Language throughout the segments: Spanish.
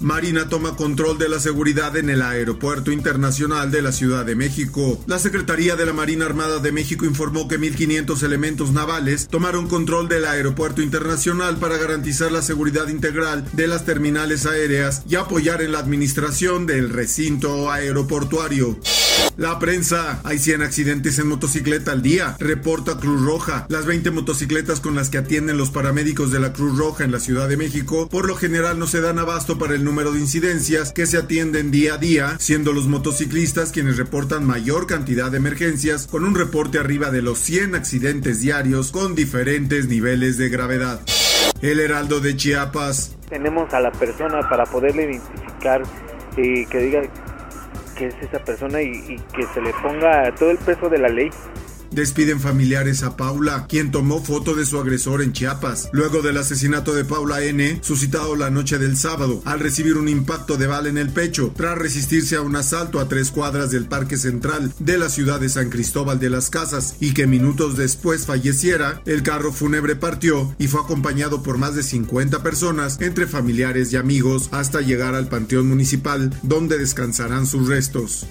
Marina toma control de la seguridad en el Aeropuerto Internacional de la Ciudad de México. La Secretaría de la Marina Armada de México informó que 1.500 elementos navales tomaron control del Aeropuerto Internacional para garantizar la seguridad integral de las terminales aéreas y apoyar en la administración del recinto aeroportuario. La prensa. Hay 100 accidentes en motocicleta al día. Reporta Cruz Roja. Las 20 motocicletas con las que atienden los paramédicos de la Cruz Roja en la Ciudad de México por lo general no se dan abasto para el número de incidencias que se atienden día a día, siendo los motociclistas quienes reportan mayor cantidad de emergencias con un reporte arriba de los 100 accidentes diarios con diferentes niveles de gravedad. El Heraldo de Chiapas. Tenemos a la persona para poderle identificar y que diga que es esa persona y, y que se le ponga todo el peso de la ley. Despiden familiares a Paula, quien tomó foto de su agresor en Chiapas, luego del asesinato de Paula N., suscitado la noche del sábado, al recibir un impacto de bala en el pecho, tras resistirse a un asalto a tres cuadras del Parque Central de la ciudad de San Cristóbal de las Casas, y que minutos después falleciera, el carro fúnebre partió y fue acompañado por más de 50 personas, entre familiares y amigos, hasta llegar al Panteón Municipal, donde descansarán sus restos.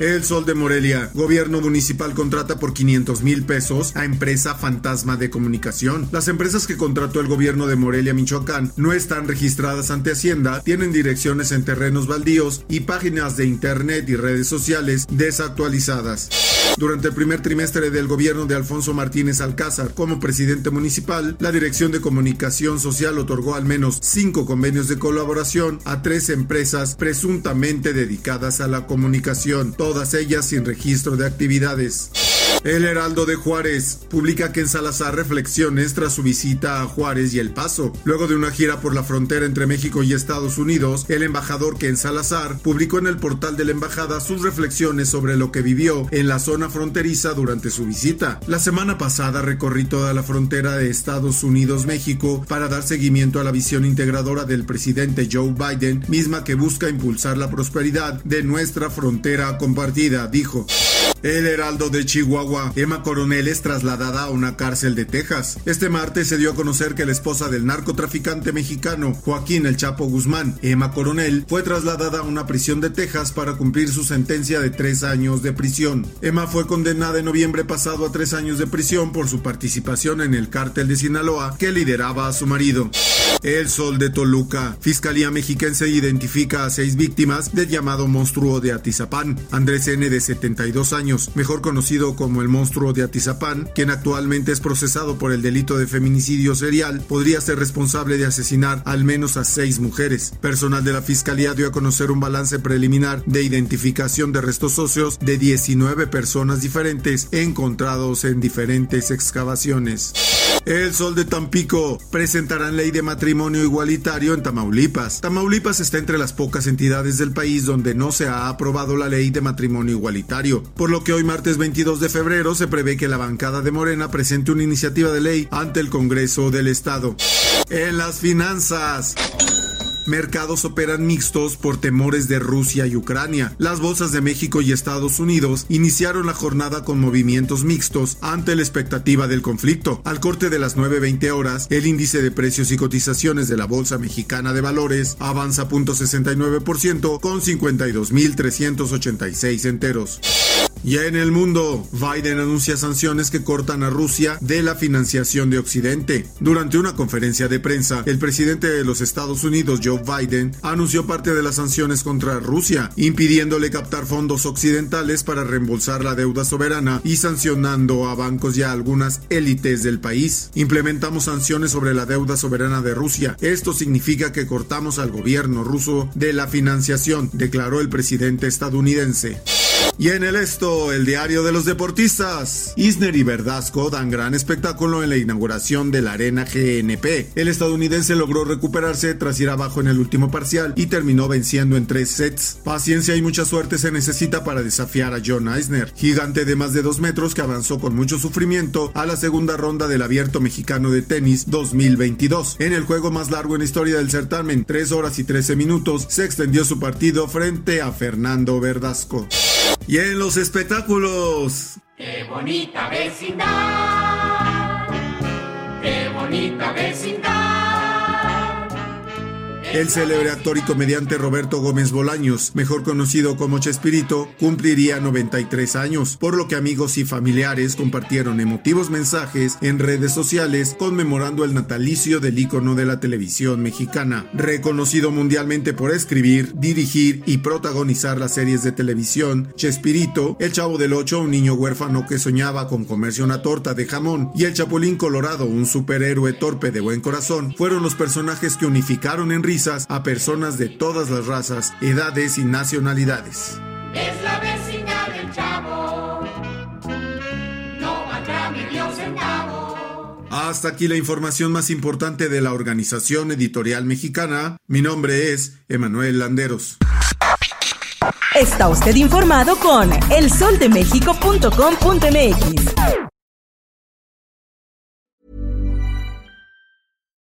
El Sol de Morelia. Gobierno municipal contrata por 500 mil pesos a empresa fantasma de comunicación. Las empresas que contrató el gobierno de Morelia, Michoacán, no están registradas ante Hacienda, tienen direcciones en terrenos baldíos y páginas de internet y redes sociales desactualizadas. Durante el primer trimestre del gobierno de Alfonso Martínez Alcázar como presidente municipal, la Dirección de Comunicación Social otorgó al menos cinco convenios de colaboración a tres empresas presuntamente dedicadas a la comunicación, todas ellas sin registro de actividades. El Heraldo de Juárez publica que en Salazar reflexiones tras su visita a Juárez y El Paso. Luego de una gira por la frontera entre México y Estados Unidos, el embajador Ken Salazar publicó en el portal de la embajada sus reflexiones sobre lo que vivió en la zona fronteriza durante su visita. La semana pasada recorrí toda la frontera de Estados Unidos-México para dar seguimiento a la visión integradora del presidente Joe Biden, misma que busca impulsar la prosperidad de nuestra frontera compartida, dijo. El Heraldo de Chihuahua. Emma Coronel es trasladada a una cárcel de Texas. Este martes se dio a conocer que la esposa del narcotraficante mexicano Joaquín El Chapo Guzmán, Emma Coronel, fue trasladada a una prisión de Texas para cumplir su sentencia de tres años de prisión. Emma fue condenada en noviembre pasado a tres años de prisión por su participación en el cártel de Sinaloa que lideraba a su marido. El Sol de Toluca. Fiscalía mexiquense identifica a seis víctimas del llamado monstruo de Atizapán. Andrés N. de 72 años, mejor conocido como el monstruo de Atizapán, quien actualmente es procesado por el delito de feminicidio serial, podría ser responsable de asesinar al menos a seis mujeres. Personal de la Fiscalía dio a conocer un balance preliminar de identificación de restos óseos de 19 personas diferentes encontrados en diferentes excavaciones. El Sol de Tampico presentarán ley de matrimonio igualitario en Tamaulipas. Tamaulipas está entre las pocas entidades del país donde no se ha aprobado la ley de matrimonio igualitario, por lo que hoy martes 22 de febrero se prevé que la bancada de Morena presente una iniciativa de ley ante el Congreso del Estado. En las finanzas mercados operan mixtos por temores de Rusia y Ucrania. Las bolsas de México y Estados Unidos iniciaron la jornada con movimientos mixtos ante la expectativa del conflicto. Al corte de las 9.20 horas, el índice de precios y cotizaciones de la Bolsa Mexicana de Valores avanza 0.69% con 52.386 enteros. Ya en el mundo, Biden anuncia sanciones que cortan a Rusia de la financiación de Occidente. Durante una conferencia de prensa, el presidente de los Estados Unidos, Joe Biden, anunció parte de las sanciones contra Rusia, impidiéndole captar fondos occidentales para reembolsar la deuda soberana y sancionando a bancos y a algunas élites del país. Implementamos sanciones sobre la deuda soberana de Rusia. Esto significa que cortamos al gobierno ruso de la financiación, declaró el presidente estadounidense. Y en el esto, el diario de los deportistas. Isner y Verdasco dan gran espectáculo en la inauguración de la Arena GNP. El estadounidense logró recuperarse tras ir abajo en el último parcial y terminó venciendo en tres sets. Paciencia y mucha suerte se necesita para desafiar a John Eisner, gigante de más de dos metros que avanzó con mucho sufrimiento a la segunda ronda del Abierto Mexicano de Tenis 2022. En el juego más largo en la historia del certamen, 3 horas y 13 minutos, se extendió su partido frente a Fernando Verdasco. Y en los espectáculos. ¡Qué bonita vecindad! ¡Qué bonita vecindad! El célebre actor y comediante Roberto Gómez Bolaños, mejor conocido como Chespirito, cumpliría 93 años, por lo que amigos y familiares compartieron emotivos mensajes en redes sociales conmemorando el natalicio del ícono de la televisión mexicana. Reconocido mundialmente por escribir, dirigir y protagonizar las series de televisión, Chespirito, El Chavo del Ocho, un niño huérfano que soñaba con comerse una torta de jamón, y El Chapulín Colorado, un superhéroe torpe de buen corazón, fueron los personajes que unificaron en risa a personas de todas las razas, edades y nacionalidades. Es la vecindad del chavo. No valdrá mi Dios centavo. Hasta aquí la información más importante de la Organización Editorial Mexicana. Mi nombre es Emanuel Landeros. Está usted informado con elsoldemexico.com.mx.